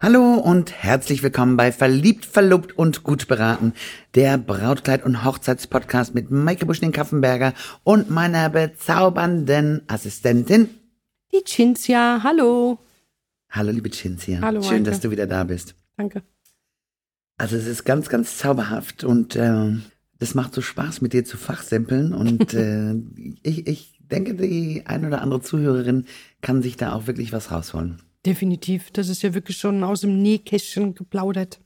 Hallo und herzlich willkommen bei Verliebt, Verlobt und Gut beraten, der Brautkleid- und Hochzeitspodcast mit Maike Buschning-Kaffenberger und meiner bezaubernden Assistentin. Die Cinzia, hallo. Hallo, liebe Cinzia. Hallo, Schön, Maike. dass du wieder da bist. Danke. Also es ist ganz, ganz zauberhaft und äh, das macht so Spaß, mit dir zu fachsimpeln und äh, ich, ich denke, die ein oder andere Zuhörerin kann sich da auch wirklich was rausholen. Definitiv. Das ist ja wirklich schon aus dem Nähkästchen geplaudert.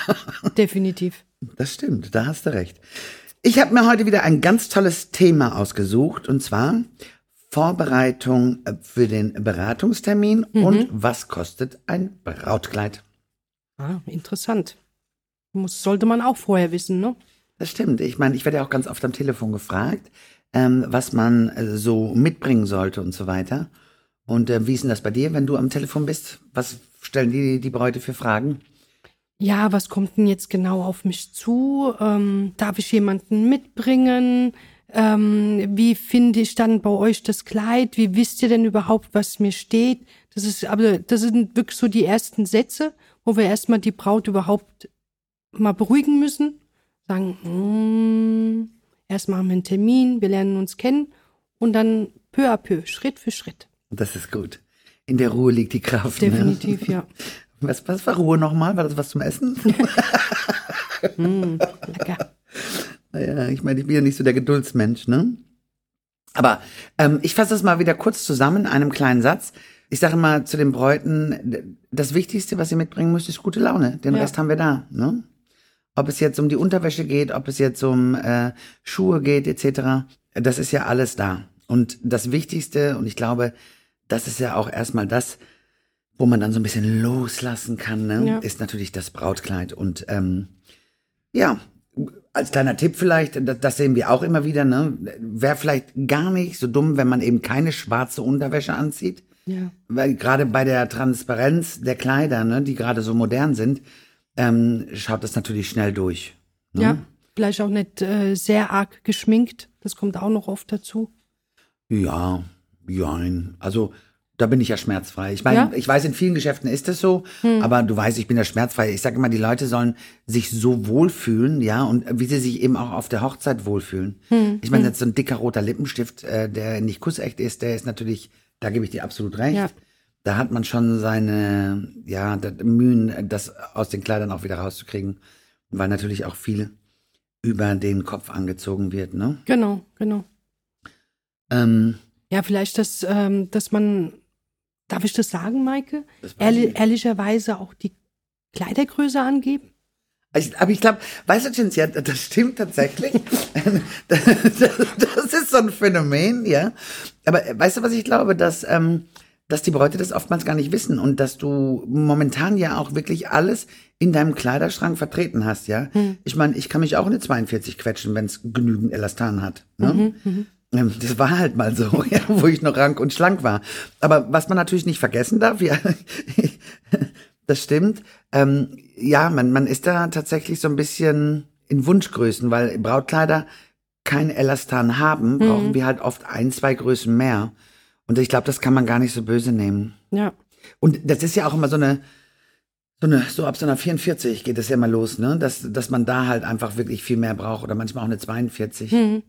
Definitiv. Das stimmt, da hast du recht. Ich habe mir heute wieder ein ganz tolles Thema ausgesucht und zwar Vorbereitung für den Beratungstermin und was kostet ein Brautkleid. Ah, interessant. Muss, sollte man auch vorher wissen, ne? Das stimmt. Ich meine, ich werde ja auch ganz oft am Telefon gefragt, ähm, was man äh, so mitbringen sollte und so weiter. Und äh, wie ist denn das bei dir, wenn du am Telefon bist? Was stellen die, die Bräute für Fragen? Ja, was kommt denn jetzt genau auf mich zu? Ähm, darf ich jemanden mitbringen? Ähm, wie finde ich dann bei euch das Kleid? Wie wisst ihr denn überhaupt, was mir steht? Das ist, aber das sind wirklich so die ersten Sätze, wo wir erstmal die Braut überhaupt mal beruhigen müssen. Sagen, mm, erst machen wir einen Termin, wir lernen uns kennen und dann peu à peu, Schritt für Schritt. Das ist gut. In der Ruhe liegt die Kraft. Definitiv, ne? ja. Was, was war Ruhe nochmal? War das was zum Essen? Lecker. Naja, ich meine, ich bin ja nicht so der Geduldsmensch, ne? Aber ähm, ich fasse das mal wieder kurz zusammen in einem kleinen Satz. Ich sage mal zu den Bräuten, das Wichtigste, was ihr mitbringen müsst, ist gute Laune. Den Ja. Rest haben wir da. Ne? Ob es jetzt um die Unterwäsche geht, ob es jetzt um äh, Schuhe geht, etc. Das ist ja alles da. Und das Wichtigste, und ich glaube, das ist ja auch erstmal das, wo man dann so ein bisschen loslassen kann, ne? Ja. ist natürlich das Brautkleid. Und ähm, ja, als kleiner Tipp vielleicht, das, sehen wir auch immer wieder, ne? Wäre vielleicht gar nicht so dumm, wenn man eben keine schwarze Unterwäsche anzieht. Ja. Weil gerade bei der Transparenz der Kleider, ne, die gerade so modern sind, ähm, schaut das natürlich schnell durch. Ne? Ja, vielleicht auch nicht äh, sehr arg geschminkt. Das kommt auch noch oft dazu. Ja, jein. Also da bin ich ja schmerzfrei. Ich meine, Ja? ich weiß, in vielen Geschäften ist es so, aber du weißt, ich bin ja schmerzfrei. Ich sage immer, die Leute sollen sich so wohlfühlen, ja, und wie sie sich eben auch auf der Hochzeit wohlfühlen. Ich meine, jetzt so ein dicker roter Lippenstift, äh, der nicht kussecht ist, der ist natürlich, da gebe ich dir absolut recht. Ja. Da hat man schon seine, ja, Mühen, das aus den Kleidern auch wieder rauszukriegen, weil natürlich auch viel über den Kopf angezogen wird, ne? Genau, genau. Ähm, Ja, vielleicht, dass, ähm, dass man, darf ich das sagen, Maike? Das weiß ich Ehrli nicht. ehrlicherweise auch die Kleidergröße angeben? Ich, aber ich glaube, weißt du, Cinzia, das stimmt tatsächlich. das, das ist so ein Phänomen, ja. Aber äh, weißt du, was ich glaube, dass, ähm, dass die Bräute das oftmals gar nicht wissen und dass du momentan ja auch wirklich alles in deinem Kleiderschrank vertreten hast, ja. Ich meine, ich kann mich auch eine 42 quetschen, wenn es genügend Elastan hat. Ne? Ähm, Das war halt mal so, ja, wo ich noch rank und schlank war. Aber was man natürlich nicht vergessen darf, ja, das stimmt. Ähm, ja, man, man ist da tatsächlich so ein bisschen in Wunschgrößen, weil Brautkleider kein Elastan haben, brauchen wir halt oft ein, zwei Größen mehr. Und ich glaube, das kann man gar nicht so böse nehmen. Ja. Und das ist ja auch immer so eine, so eine, so ab so einer 44 geht es ja immer los, ne? Dass, dass man da halt einfach wirklich viel mehr braucht oder manchmal auch eine 42.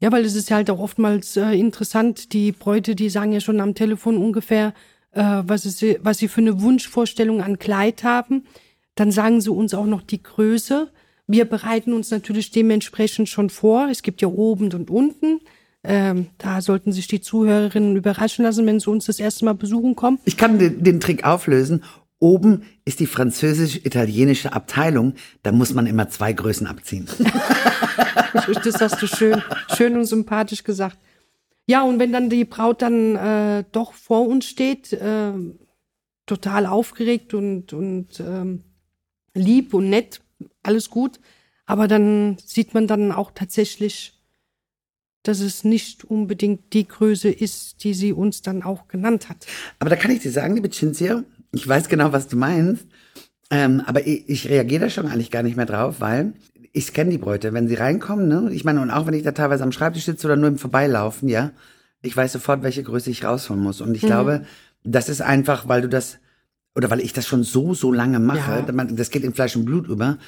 Ja, weil es ist halt auch oftmals äh, interessant, die Bräute, die sagen ja schon am Telefon ungefähr, äh, was, es, was sie für eine Wunschvorstellung an Kleid haben. Dann sagen sie uns auch noch die Größe. Wir bereiten uns natürlich dementsprechend schon vor. Es gibt ja oben und unten. Ähm, da sollten sich die Zuhörerinnen überraschen lassen, wenn sie uns das erste Mal besuchen kommen. Ich kann den, den Trick auflösen. Oben ist die französisch-italienische Abteilung. Da muss man immer zwei Größen abziehen. Das hast du schön, schön und sympathisch gesagt. Ja, und wenn dann die Braut dann äh, doch vor uns steht, äh, total aufgeregt und, und ähm, lieb und nett, alles gut, aber dann sieht man dann auch tatsächlich, dass es nicht unbedingt die Größe ist, die sie uns dann auch genannt hat. Aber da kann ich dir sagen, liebe Cinzia, ich weiß genau, was du meinst. Ähm, aber ich, ich reagiere da schon eigentlich gar nicht mehr drauf, weil ich kenne die Bräute, wenn sie reinkommen, ne? Ich meine, und auch wenn ich da teilweise am Schreibtisch sitze oder nur im Vorbeilaufen, ja, ich weiß sofort, welche Größe ich rausholen muss. Und ich glaube, das ist einfach, weil du das oder weil ich das schon so, so lange mache, Ja. das geht in Fleisch und Blut über.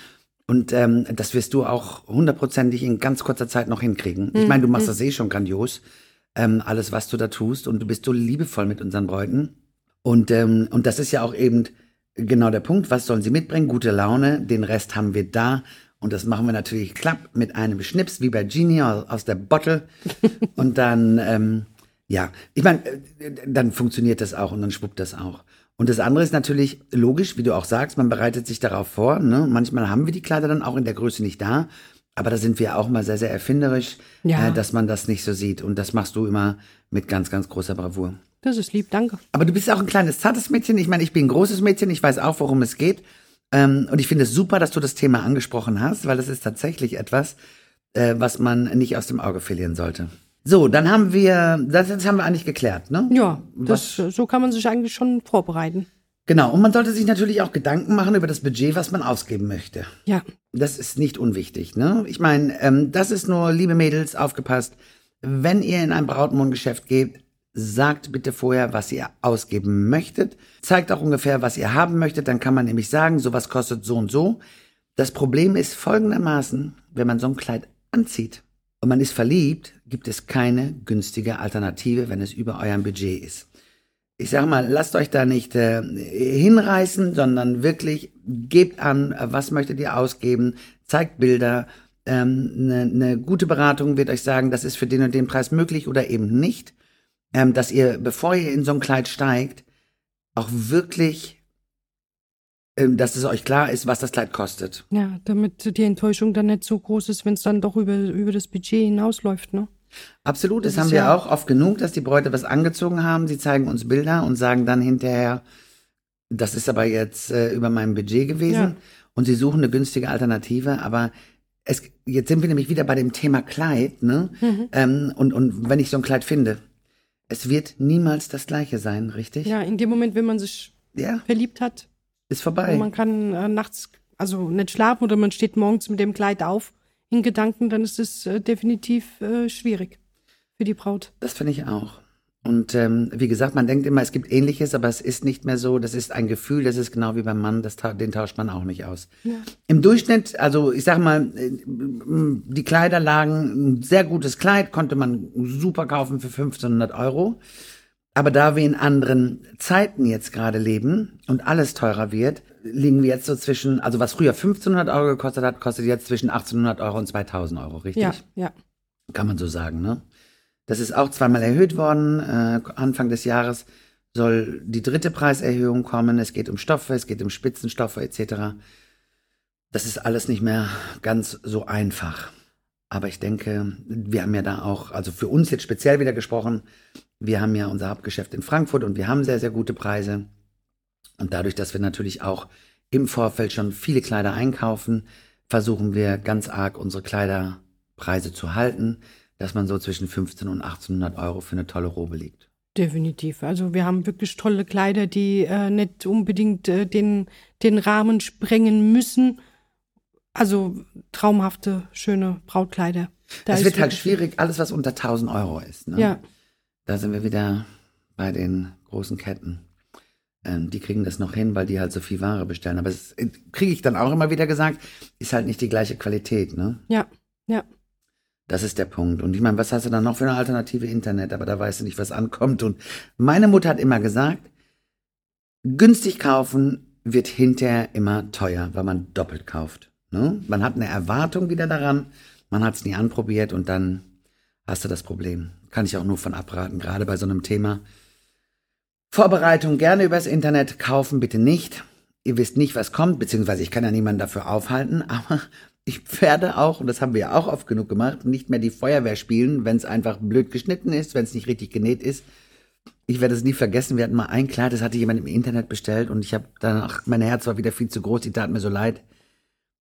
Und ähm, das wirst du auch hundertprozentig in ganz kurzer Zeit noch hinkriegen. Ich meine, du machst das eh schon grandios, ähm, alles, was du da tust. Und du bist so liebevoll mit unseren Bräuten. Und, ähm, und das ist ja auch eben genau der Punkt. Was sollen sie mitbringen? Gute Laune. Den Rest haben wir da. Und das machen wir natürlich klapp mit einem Schnips, wie bei Genie aus, der Bottle. und dann, ähm, ja, ich meine, äh, dann funktioniert das auch und dann schwuppt das auch. Und das andere ist natürlich logisch, wie du auch sagst, man bereitet sich darauf vor. Ne? Manchmal haben wir die Kleider dann auch in der Größe nicht da. Aber da sind wir auch mal sehr, sehr erfinderisch, Ja. äh, dass man das nicht so sieht. Und das machst du immer mit ganz, ganz großer Bravour. Das ist lieb, danke. Aber du bist auch ein kleines, zartes Mädchen. Ich meine, ich bin ein großes Mädchen. Ich weiß auch, worum es geht. Ähm, und ich finde es super, dass du das Thema angesprochen hast, weil das ist tatsächlich etwas, äh, was man nicht aus dem Auge verlieren sollte. So, dann haben wir, das, das haben wir eigentlich geklärt, ne? Ja, das, so kann man sich eigentlich schon vorbereiten. Genau. Und man sollte sich natürlich auch Gedanken machen über das Budget, was man ausgeben möchte. Ja, Das ist nicht unwichtig, ne? Ich meine, ähm, das ist nur, liebe Mädels, aufgepasst. Wenn ihr in ein Brautmodengeschäft geht, sagt bitte vorher, was ihr ausgeben möchtet. Zeigt auch ungefähr, was ihr haben möchtet. Dann kann man nämlich sagen, sowas kostet so und so. Das Problem ist folgendermaßen, wenn man so ein Kleid anzieht und man ist verliebt, gibt es keine günstige Alternative, wenn es über eurem Budget ist ich sag mal, lasst euch da nicht äh, hinreißen, sondern wirklich gebt an, was möchtet ihr ausgeben, zeigt Bilder. Ähm, Eine ne gute Beratung wird euch sagen, das ist für den und den Preis möglich oder eben nicht. Ähm, dass ihr, bevor ihr in so ein Kleid steigt, auch wirklich, ähm, dass es euch klar ist, was das Kleid kostet. ja, damit die Enttäuschung dann nicht so groß ist, wenn es dann doch über, über das Budget hinausläuft, ne? Absolut, das, Das haben wir ja- auch oft genug, dass die Bräute was angezogen haben. Sie zeigen uns Bilder und sagen dann hinterher, das ist aber jetzt äh, über meinem Budget gewesen. Ja. Und sie suchen eine günstige Alternative. Aber es, jetzt sind wir nämlich wieder bei dem Thema Kleid. Ne? Mhm. Ähm, und, und wenn ich so ein Kleid finde, es wird niemals das gleiche sein, richtig? Ja, in dem Moment, wenn man sich Ja, verliebt hat ist und vorbei. man kann äh, nachts also nicht schlafen oder man steht morgens mit dem Kleid auf in Gedanken, dann ist es äh, definitiv äh, schwierig für die Braut. Das finde ich auch. Und ähm, wie gesagt, man denkt immer, es gibt Ähnliches, aber es ist nicht mehr so. Das ist ein Gefühl, das ist genau wie beim Mann, das, den tauscht man auch nicht aus. Im Durchschnitt, also ich sag mal, äh, die Kleider lagen, ein sehr gutes Kleid konnte man super kaufen für 1500 Euro. Aber da wir in anderen Zeiten jetzt gerade leben und alles teurer wird, liegen wir jetzt so zwischen, also was früher 1500 Euro gekostet hat, kostet jetzt zwischen 1800 Euro und 2000 Euro, richtig? Ja, ja. Kann man so sagen, ne? Das ist auch zweimal erhöht worden. Äh, Anfang des Jahres soll die dritte Preiserhöhung kommen. Es geht um Stoffe, es geht um Spitzenstoffe etc. Das ist alles nicht mehr ganz so einfach. Aber ich denke, wir haben ja da auch, also für uns jetzt speziell wieder gesprochen, wir haben ja unser Hauptgeschäft in Frankfurt und wir haben sehr, sehr gute Preise. Und dadurch, dass wir natürlich auch im Vorfeld schon viele Kleider einkaufen, versuchen wir ganz arg unsere Kleiderpreise zu halten, dass man so zwischen 15 und 1800 Euro für eine tolle Robe liegt. Definitiv. Also wir haben wirklich tolle Kleider, die äh, nicht unbedingt äh, den, den Rahmen sprengen müssen. Also traumhafte, schöne Brautkleider. Da es wird halt schwierig, alles was unter 1000 Euro ist. Ne? Ja, Da sind wir wieder bei den großen Ketten. Ähm, die kriegen das noch hin, weil die halt so viel Ware bestellen. Aber es äh, kriege ich dann auch immer wieder gesagt, ist halt nicht die gleiche Qualität. Ne? ja, ja. Das ist der Punkt. Und ich meine, was hast du dann noch für eine Alternative Internet? Aber da weißt du nicht, was ankommt. Und meine Mutter hat immer gesagt, günstig kaufen wird hinterher immer teuer, weil man doppelt kauft. Ne? Man hat eine Erwartung wieder daran, man hat es nie anprobiert und dann hast du das Problem. Kann ich auch nur von abraten, gerade bei so einem Thema. Vorbereitung gerne übers Internet, kaufen bitte nicht. Ihr wisst nicht, was kommt, beziehungsweise ich kann ja niemanden dafür aufhalten, aber ich werde auch, und das haben wir ja auch oft genug gemacht, nicht mehr die Feuerwehr spielen, wenn es einfach blöd geschnitten ist, wenn es nicht richtig genäht ist. Ich werde es nie vergessen, wir hatten mal ein Kleid, das hatte jemand im Internet bestellt und ich habe danach, mein Herz war wieder viel zu groß, die tat mir so leid.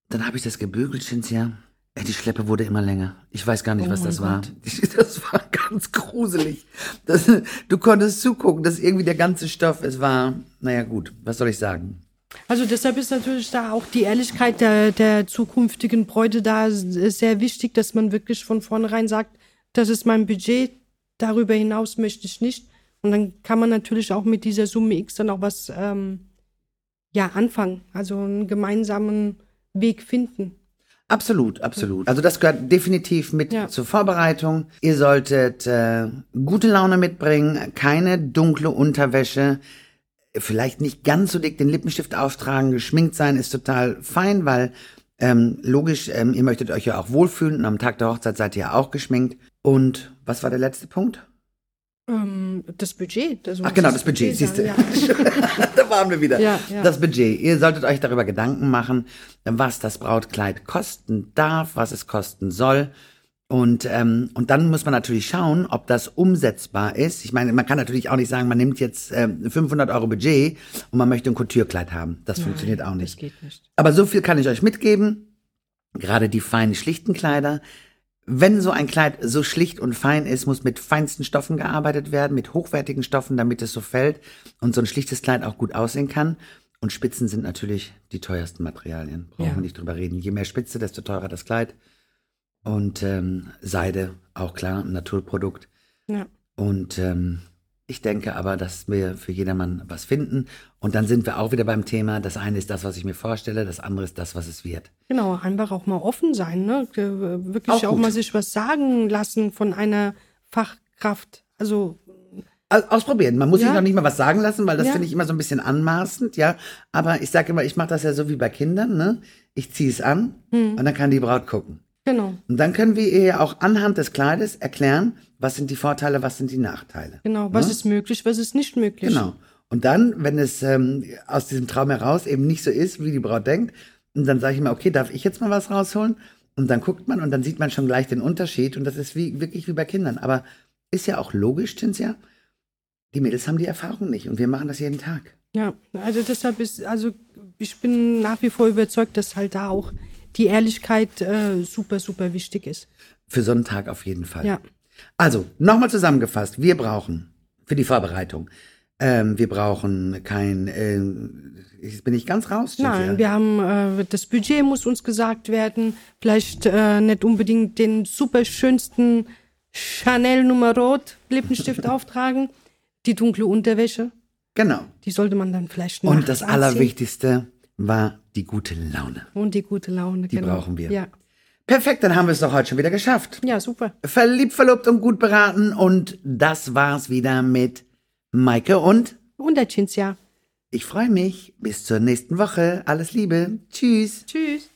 Dann habe ich das gebügelt, Cynthia. Ey, die Schleppe wurde immer länger. Ich weiß gar nicht, Oh was das war. Gott. Das war ganz gruselig. Das, du konntest zugucken, dass irgendwie der ganze Stoff, es war, naja gut, was soll ich sagen? Also deshalb ist natürlich da auch die Ehrlichkeit der, der zukünftigen Bräute da sehr wichtig, dass man wirklich von vornherein sagt, das ist mein Budget, darüber hinaus möchte ich nicht. Und dann kann man natürlich auch mit dieser Summe X dann auch was ähm, ja, anfangen. Also einen gemeinsamen Weg finden. Absolut, absolut. Also das gehört definitiv mit Ja. zur Vorbereitung. Ihr solltet äh, gute Laune mitbringen, keine dunkle Unterwäsche, vielleicht nicht ganz so dick den Lippenstift auftragen, geschminkt sein ist total fein, weil ähm, logisch, ähm, ihr möchtet euch ja auch wohlfühlen und am Tag der Hochzeit seid ihr ja auch geschminkt. Und was war der letzte Punkt? Ähm, das Budget. Also Ach genau, das Budget, siehst du. Ja. da waren wir wieder. Ja, ja. Das Budget. Ihr solltet euch darüber Gedanken machen, was das Brautkleid kosten darf, was es kosten soll. Und, ähm, und dann muss man natürlich schauen, ob das umsetzbar ist. Ich meine, man kann natürlich auch nicht sagen, man nimmt jetzt ähm, 500 Euro Budget und man möchte ein Couture-Kleid haben. Das funktioniert auch nicht. Das geht nicht. Aber so viel kann ich euch mitgeben. Gerade die feinen, schlichten Kleider. Wenn so ein Kleid so schlicht und fein ist, muss mit feinsten Stoffen gearbeitet werden, mit hochwertigen Stoffen, damit es so fällt und so ein schlichtes Kleid auch gut aussehen kann. Und Spitzen sind natürlich die teuersten Materialien. Brauchen Ja. wir nicht drüber reden. Je mehr Spitze, desto teurer das Kleid. Und ähm, Seide, auch klar, ein Naturprodukt. Ja. Und ähm, ich denke aber, dass wir für jedermann was finden. Und dann sind wir auch wieder beim Thema. Das eine ist das, was ich mir vorstelle, das andere ist das, was es wird. Genau, einfach auch mal offen sein, ne? Wirklich Auch auch, mal sich was sagen lassen von einer Fachkraft. Also, ausprobieren. Man muss sich Ja. noch nicht mal was sagen lassen, weil das Ja. finde ich immer so ein bisschen anmaßend, ja. Aber ich sage immer, ich mache das ja so wie bei Kindern, ne? Ich ziehe es an Hm. und dann kann die Braut gucken. Genau, Und dann können wir ihr ja auch anhand des Kleides erklären, was sind die Vorteile, was sind die Nachteile. genau. Was Ne? ist möglich, was ist nicht möglich. Genau. Und dann, wenn es ähm, aus diesem Traum heraus eben nicht so ist, wie die Braut denkt, und dann sage ich immer, okay, darf ich jetzt mal was rausholen? Und dann guckt man und dann sieht man schon gleich den Unterschied. Und das ist wie, wirklich wie bei Kindern. Aber ist ja auch logisch, Cynthia. Die Mädels haben die Erfahrung nicht und wir machen das jeden Tag. Ja, also deshalb ist, also ich bin nach wie vor überzeugt, dass halt da auch die Ehrlichkeit äh, super, super wichtig ist. Für so einen Tag auf jeden Fall. Ja. Also, nochmal zusammengefasst. Wir brauchen für die Vorbereitung, ähm, wir brauchen kein, äh, jetzt bin ich ganz raus. Nein, wir haben äh, das Budget muss uns gesagt werden. Vielleicht äh, nicht unbedingt den super schönsten Chanel Nummer Rot Lippenstift auftragen. Die dunkle Unterwäsche, Genau. die sollte man dann vielleicht Und das anziehen. Allerwichtigste war die gute Laune. Und die gute Laune. Die genau. brauchen wir. Ja, Perfekt, dann haben wir es doch heute schon wieder geschafft. ja super. Verliebt, verlobt und gut beraten. Und das war's wieder mit Maike und Und der Cinzia. ich freue mich. Bis zur nächsten Woche. Alles Liebe. Tschüss. Tschüss.